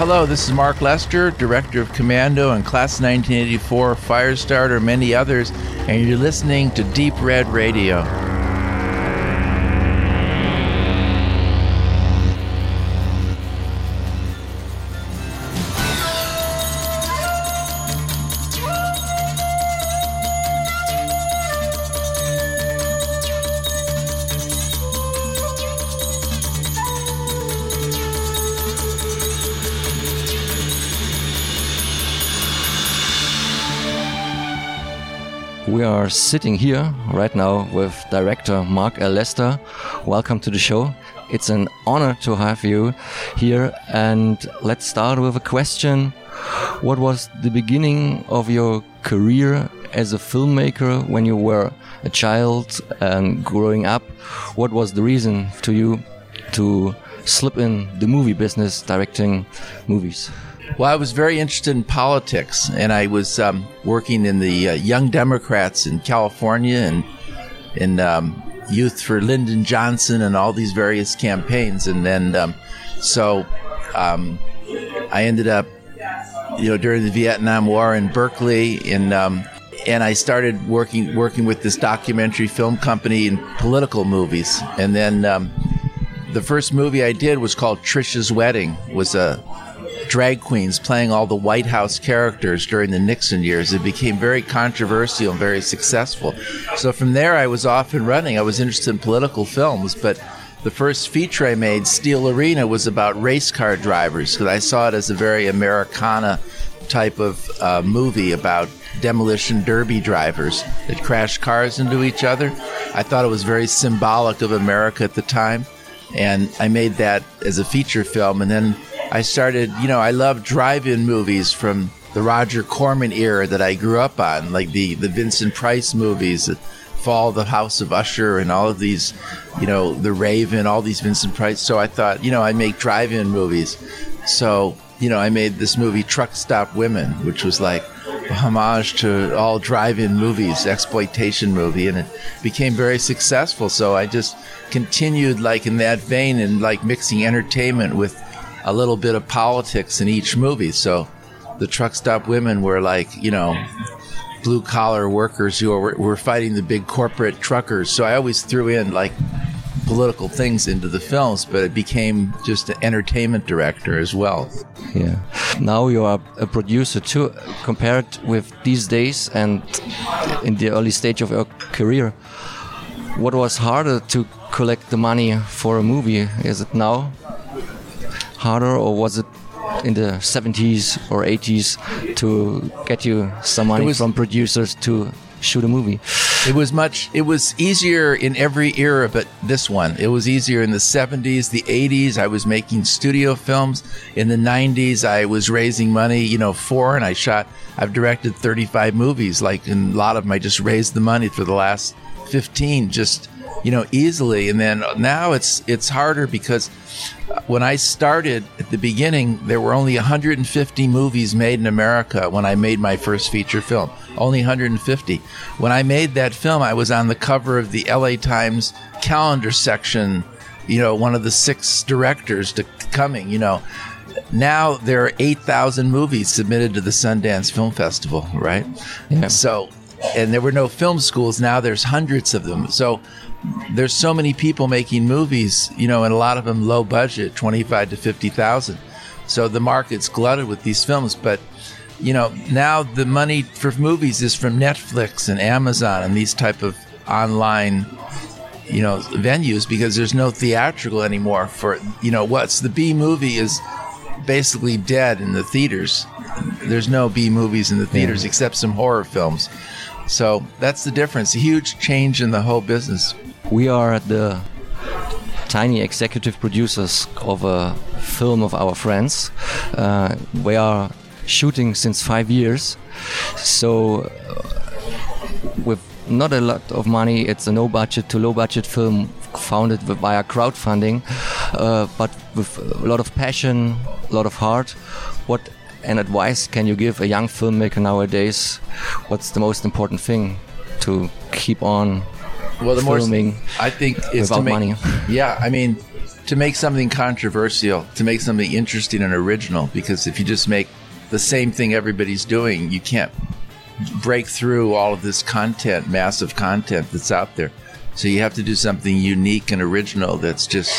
hello, this is Mark Lester, Director of Commando and Class 1984, Firestarter, many others, and you're listening to Deep Red Radio. We are sitting here right now with director Mark L. Lester. Welcome to the show. It's an honor to have you here. And let's start with a question. What was the beginning of your career as a filmmaker when you were a child and growing up? What was the reason to you to slip in the movie business directing movies? Well, I was very interested in politics, and I was um, working in the uh, Young Democrats in California and in um, Youth for Lyndon Johnson and all these various campaigns. And then, um, so um, I ended up, you know, during the Vietnam War in Berkeley, in um, and I started working working with this documentary film company in political movies. And then um, the first movie I did was called Tricia's Wedding. was a drag queens playing all the White House characters during the Nixon years. It became very controversial and very successful. So from there, I was off and running. I was interested in political films, but the first feature I made, Steel Arena, was about race car drivers because I saw it as a very Americana type of uh, movie about demolition derby drivers that crash cars into each other. I thought it was very symbolic of America at the time. And I made that as a feature film. And then I started, you know, I love drive-in movies from the Roger Corman era that I grew up on, like the the Vincent Price movies, Fall of the House of Usher, and all of these, you know, The Raven, all these Vincent Price. So I thought, you know, I make drive-in movies. So you know, I made this movie Truck Stop Women, which was like a homage to all drive-in movies, exploitation movie, and it became very successful. So I just continued like in that vein and like mixing entertainment with a little bit of politics in each movie. So the truck stop women were like, you know, blue collar workers who were, were fighting the big corporate truckers. So I always threw in like political things into the films, but it became just an entertainment director as well. Yeah. Now you are a producer too. Compared with these days and in the early stage of your career, what was harder to collect the money for a movie? Is it now harder, or was it in the 70s or 80s to get you some money was, from producers to shoot a movie? It was much. It was easier in every era, but this one. It was easier in the 70s, the 80s. I was making studio films. In the 90s, I was raising money. You know, for and I shot. I've directed 35 movies. Like, and a lot of them, I just raised the money for the last 15. Just you know, easily. And then now it's it's harder because when I started at the beginning, there were only 150 movies made in America when I made my first feature film. Only 150. When I made that film, I was on the cover of the LA Times calendar section, you know, one of the six directors to coming, you know. Now there are 8,000 movies submitted to the Sundance Film Festival, right? Yeah. So, and there were no film schools. Now there's hundreds of them. So there's so many people making movies, you know, and a lot of them low budget, 25 to 50,000. So the market's glutted with these films, but you know, now the money for movies is from Netflix and Amazon and these type of online you know venues because there's no theatrical anymore for you know what's the B movie is basically dead in the theaters. There's no B movies in the theaters yeah. except some horror films. So that's the difference. A huge change in the whole business. We are the tiny executive producers of a film of our friends. Uh, we are shooting since five years, so uh, with not a lot of money, it's a no budget to low budget film founded via crowdfunding, uh, but with a lot of passion, a lot of heart. What an advice can you give a young filmmaker nowadays? What's the most important thing to keep on well, the filming more I think is without to make, money. Yeah, I mean, to make something controversial, to make something interesting and original. Because if you just make the same thing everybody's doing, you can't break through all of this content, massive content that's out there. So you have to do something unique and original that's just,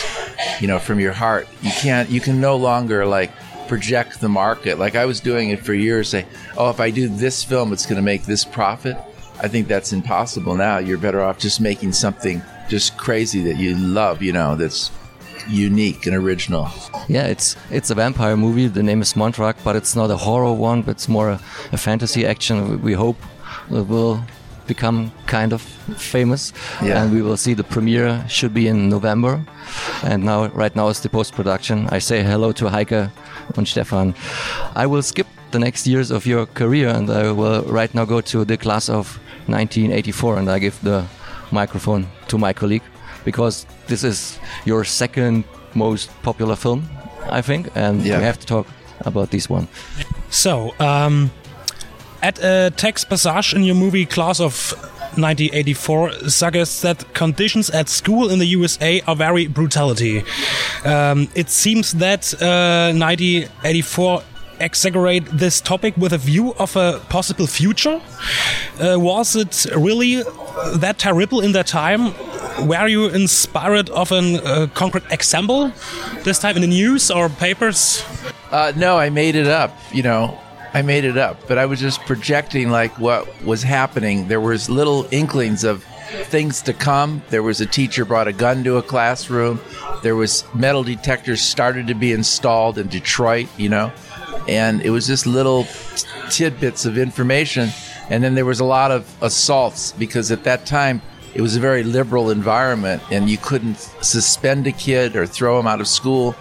you know, from your heart. You can't, you can no longer like project the market. Like I was doing it for years, say, oh, if I do this film, it's going to make this profit. I think that's impossible now. You're better off just making something just crazy that you love, you know, that's unique and original. Yeah, it's it's a vampire movie. The name is Montrach, but it's not a horror one, but it's more a, a fantasy action. We hope it will become kind of famous, Yeah. and we will see the premiere should be in November. And now, right now, is the post production. I say hello to Heike and Stefan. I will skip the next years of your career, and I will right now go to the class of 1984, and I give the microphone to my colleague because this is your second most popular film, I think, and Yeah. we have to talk about this one. So, um, at a text passage in your movie Class of 1984 suggests that conditions at school in the USA are very brutality. Um, it seems that uh, 1984 exaggerate this topic with a view of a possible future. Uh, was it really that terrible in that time? Were you inspired of a uh, concrete example this time in the news or papers? Uh, no, I made it up. You know, I made it up, but I was just projecting like what was happening. There was little inklings of things to come. There was a teacher brought a gun to a classroom. There was metal detectors started to be installed in Detroit. You know, and it was just little tidbits of information. And then there was a lot of assaults because at that time it was a very liberal environment, and you couldn't suspend a kid or throw him out of school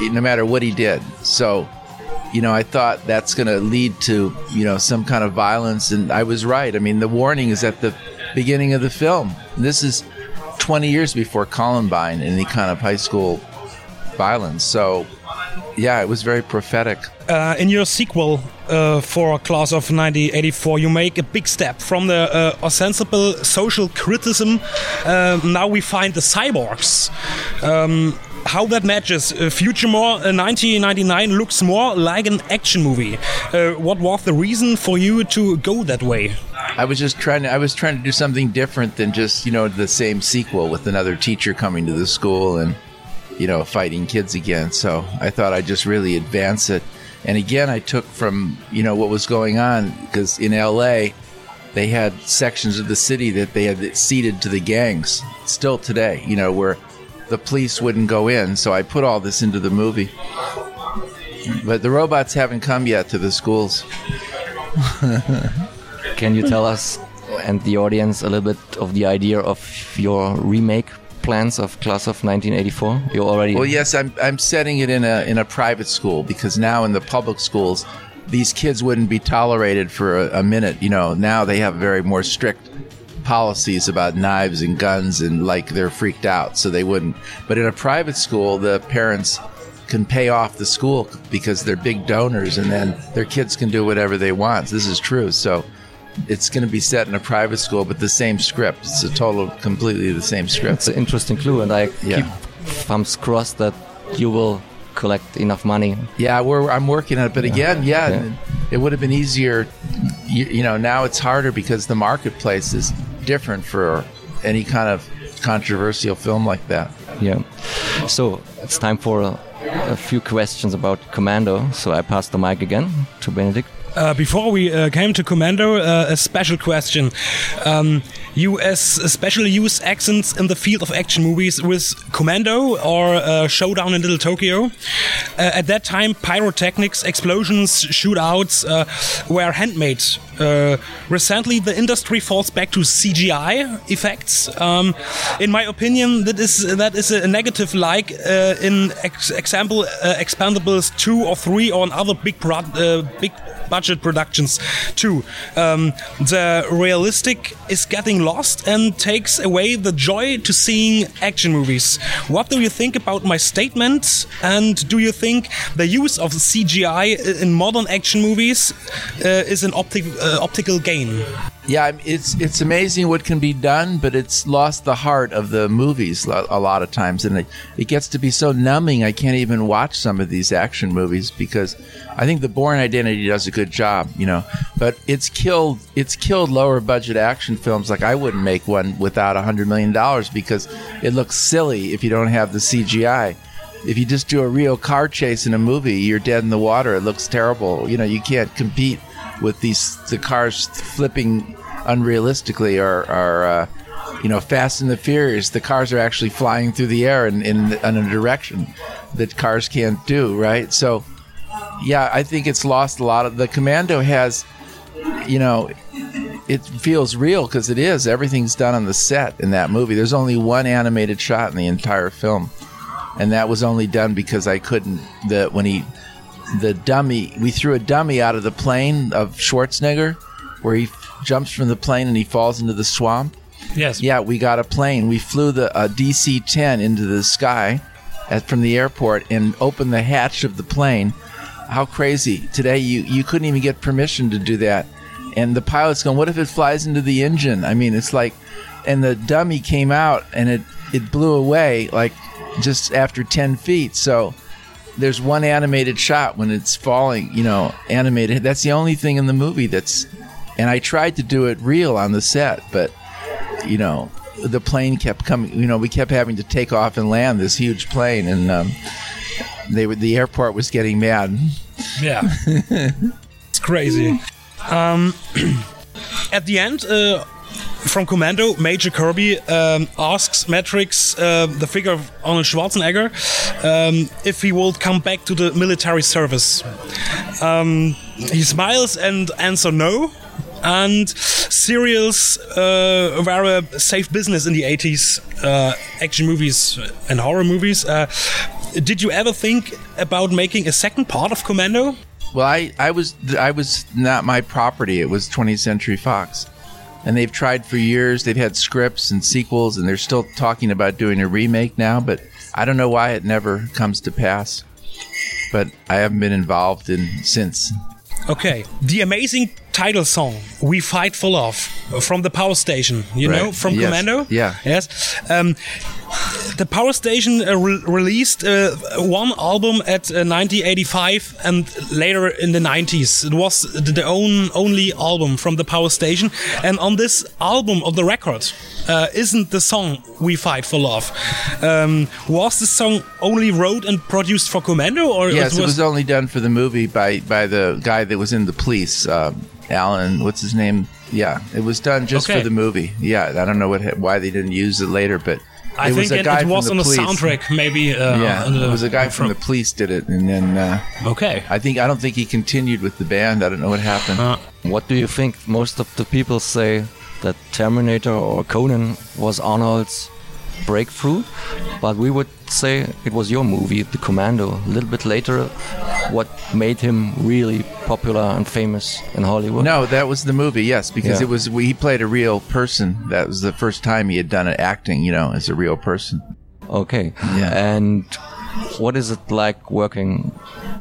no matter what he did. So, you know, I thought that's going to lead to, you know, some kind of violence. And I was right. I mean, the warning is at the beginning of the film. This is 20 years before Columbine, any kind of high school violence. So, yeah, it was very prophetic. uh, in your sequel uh, for Class of 1984, you make a big step from the uh, ostensible social criticism. Uh, now we find the cyborgs. Um, how that matches. Uh, Future More uh, 1999 looks more like an action movie. Uh, what was the reason for you to go that way? I was just trying to I was trying to do something different than just, you know, the same sequel with another teacher coming to the school and you know, fighting kids again. So I thought I'd just really advance it. And again, I took from, you know, what was going on because in LA, they had sections of the city that they had ceded to the gangs still today, you know, where the police wouldn't go in. So I put all this into the movie. But the robots haven't come yet to the schools. Can you tell us and the audience a little bit of the idea of your remake plans of Class of 1984? You already Well, yes, I'm I'm setting it in a in a private school because now in the public schools, these kids wouldn't be tolerated for a, a minute. You know, now they have very more strict policies about knives and guns, and like they're freaked out, so they wouldn't. But in a private school, the parents can pay off the school because they're big donors, and then their kids can do whatever they want. This is true. So. It's going to be set in a private school, but the same script. It's a total, completely the same script. It's an interesting clue, and I Yeah. keep thumbs crossed that you will collect enough money. Yeah, we're I'm working on it, but again, yeah, Yeah. it would have been easier. You, you know, now it's harder because the marketplace is different for any kind of controversial film like that. Yeah. So it's time for a, a few questions about Commando. So I pass the mic again to Benedikt. Uh, before we uh, came to Commando, uh, a special question. Um, you as specially use accents in the field of action movies with Commando or uh, Showdown in Little Tokyo. Uh, at that time, pyrotechnics, explosions, shootouts uh, were handmade. Uh, recently, the industry falls back to CGI effects. Um, in my opinion, that is that is a negative. Like uh, in ex example, uh, Expendables two or three or other big uh, big budget productions too. Um, the realistic is getting lost and takes away the joy to seeing action movies. What do you think about my statement? And do you think the use of CGI in modern action movies uh, is an optic, uh, optical gain? Yeah, it's it's amazing what can be done, but it's lost the heart of the movies a lot of times, and it, it gets to be so numbing. I can't even watch some of these action movies because I think the Bourne Identity does a good job, you know. But it's killed it's killed lower budget action films. Like I wouldn't make one without a hundred million dollars because it looks silly if you don't have the CGI. If you just do a real car chase in a movie, you're dead in the water. It looks terrible. You know, you can't compete with these the cars flipping unrealistically or, or uh, you know Fast and the Furious. The cars are actually flying through the air in, in, in a direction that cars can't do. Right. So yeah, I think it's lost a lot of the Commando has, you know. It feels real because it is. Everything's done on the set in that movie. There's only one animated shot in the entire film, and that was only done because I couldn't. The when he the dummy we threw a dummy out of the plane of Schwarzenegger where he f- jumps from the plane and he falls into the swamp. Yes. Yeah, we got a plane. We flew the uh, DC-10 into the sky at, from the airport and opened the hatch of the plane. How crazy! Today you you couldn't even get permission to do that, and the pilot's going, "What if it flies into the engine?" I mean, it's like, and the dummy came out and it it blew away like just after ten feet. So there's one animated shot when it's falling, you know, animated. That's the only thing in the movie that's. And I tried to do it real on the set, but you know, the plane kept coming. You know, we kept having to take off and land this huge plane, and um, they were the airport was getting mad. Yeah. it's crazy. Um, at the end, uh, from Commando, Major Kirby um, asks Matrix, uh, the figure of Arnold Schwarzenegger, um, if he will come back to the military service. Um, he smiles and answers no. And serials uh, were a safe business in the 80s, uh, action movies and horror movies. Uh, did you ever think about making a second part of Commando? Well, I, I was I was not my property. It was 20th Century Fox, and they've tried for years. They've had scripts and sequels, and they're still talking about doing a remake now. But I don't know why it never comes to pass. But I haven't been involved in since. Okay, the amazing title song "We Fight for Love" from the Power Station. You Right. know, from Yes. Commando. Yeah. Yes. Um, the Power Station uh, re- released uh, one album at uh, 1985 and later in the 90s. It was the own only album from the Power Station, and on this album of the record. Uh, isn't the song "We Fight for Love"? Um, was the song only wrote and produced for Commando, or Yes, it was only done for the movie by by the guy that was in the police, um, Alan. What's his name? Yeah, it was done just Okay. for the movie. Yeah, I don't know what why they didn't use it later, but I it think was a it, guy it from was the on the police. soundtrack, maybe. Uh, Yeah, on the- it was a guy from the police did it, and then uh, Okay. I think I don't think he continued with the band. I don't know what happened. Uh, What do you think? Most of the people say that Terminator or Conan was Arnold's breakthrough, but we would say it was your movie, The Commando. A little bit later, what made him really popular and famous in Hollywood? No, that was the movie. Yes, because Yeah. it was he played a real person. That was the first time he had done it acting. You know, as a real person. Okay. Yeah. And what is it like working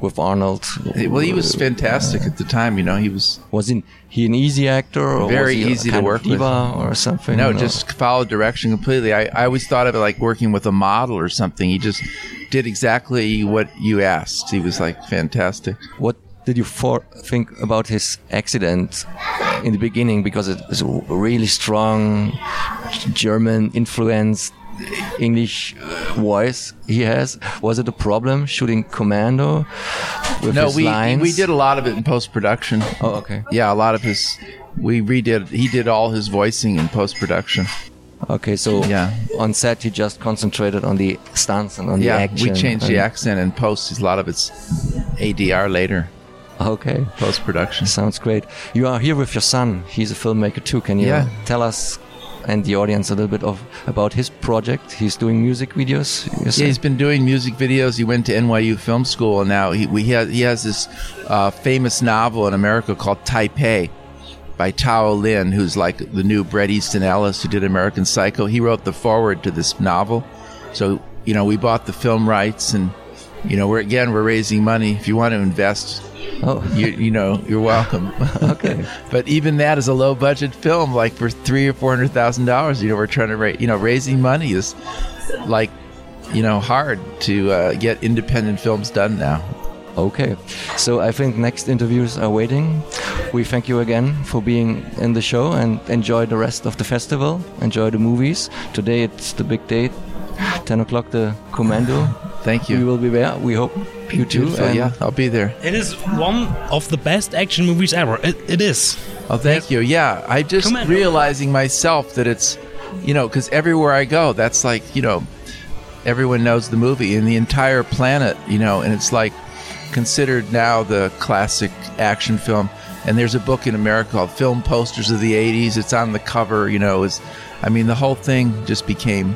with Arnold? Well, he was fantastic at the time. You know, he was Was he, he an easy actor or Very was he a easy to work with. or something? No, or- just followed direction completely. I, I always thought of it like working with a model or something. He just did exactly what you asked. He was like fantastic. What did you for think about his accident in the beginning? Because it is a really strong German influenced English uh, voice he has. Was it a problem shooting Commando No, we lines? we did a lot of it in post production. Oh, okay. Yeah, a lot of his. We redid. He did all his voicing in post production. Okay, so Yeah. on set he just concentrated on the stunts and on Yeah, the action. Yeah, we changed the accent in post. A lot of it's ADR later, Okay. post production. Sounds great. You are here with your son. He's a filmmaker too. Can you Yeah. tell us and the audience a little bit of about his project? He's doing music videos. Yeah, he's been doing music videos. He went to NYU Film School, and now he we has he has this uh, famous novel in America called Taipei by Tao Lin, who's like the new Bret Easton Ellis who did American Psycho. He wrote the foreword to this novel, so you know we bought the film rights and you know, we're again we're raising money. If you want to invest, Oh, you you know, you're welcome. Okay. but even that is a low budget film, like for three or four hundred thousand dollars. You know, we're trying to raise. You know, raising money is like, you know, hard to uh, get independent films done now. okay. So I think next interviews are waiting. We thank you again for being in the show and enjoy the rest of the festival. Enjoy the movies. Today it's the big date, 10 o'clock, the Commando. Thank you. We will be there. We hope you too. Beautiful. and Yeah, I'll be there. It is one of the best action movies ever. It, it is. Oh, thank you. Yeah, I just Commando. realizing myself that it's, you know, because everywhere I go, that's like, you know, everyone knows the movie and the entire planet, you know, and it's like considered now the classic action film. And there's a book in America called Film Posters of the 80s. It's on the cover, you know, is I mean, the whole thing just became,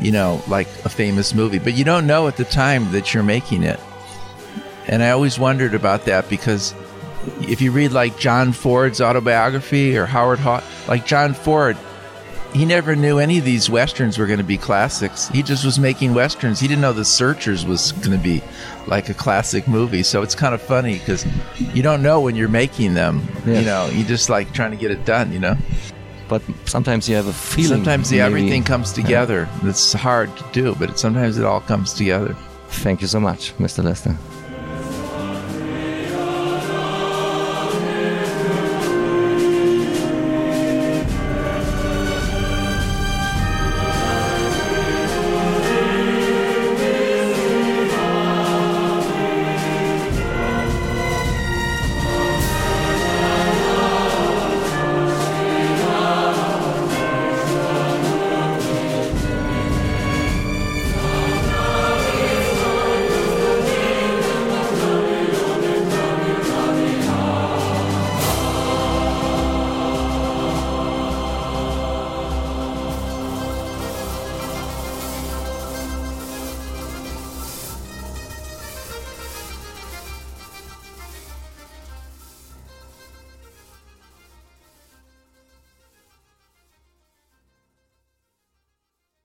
you know, like a famous movie. But you don't know at the time that you're making it. And I always wondered about that because if you read like John Ford's autobiography or Howard Hawk, like John Ford, he never knew any of these westerns were going to be classics. He just was making westerns. He didn't know The Searchers was going to be like a classic movie. So it's kind of funny because you don't know when you're making them. Yes. You know, you're just like trying to get it done. You know, But sometimes you have a feeling. sometimes the everything comes together. It's hard to do, but it, sometimes it all comes together. Thank you so much, Mr. Lester.